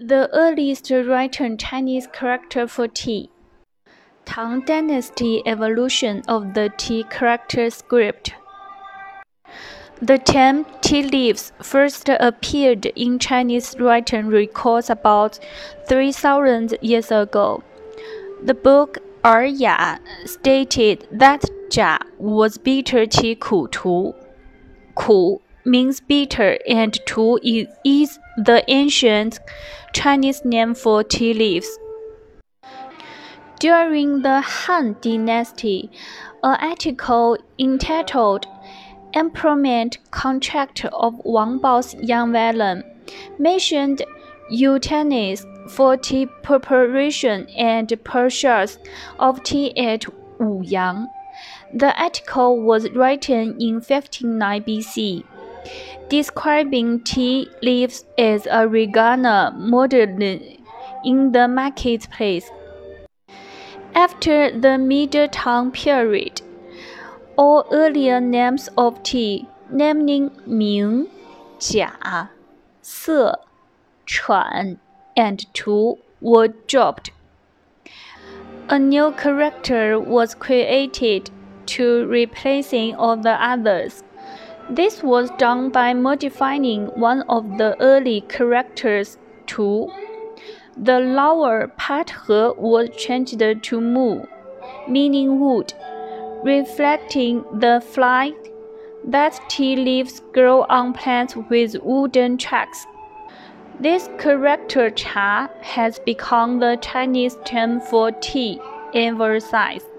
The earliest written Chinese character for tea. Tang Dynasty evolution of the tea character script. The term tea leaves first appeared in Chinese written records about 3,000 years ago. The book Er Ya stated that Jia was bitter tea ku tu. Ku means bitter and tu is the ancient Chinese name for tea leaves. During the Han Dynasty, an article entitled Employment Contract of Wang Bao's Young Villain mentioned utensils for tea preparation and purchase of tea at Wuyang. The article was written in 159 BC, describing tea leaves as a regana modern in the marketplace. After the Middle Tang period, all earlier names of tea, naming Ming, Jia, Se, Chuan, and Tu, were dropped. A new character was created to replacing all the others. This was done by modifying one of the early characters tu. The lower part he was changed to mu, meaning wood, reflecting the fact that tea leaves grow on plants with wooden trunks. This character cha has become the Chinese term for tea, emphasized.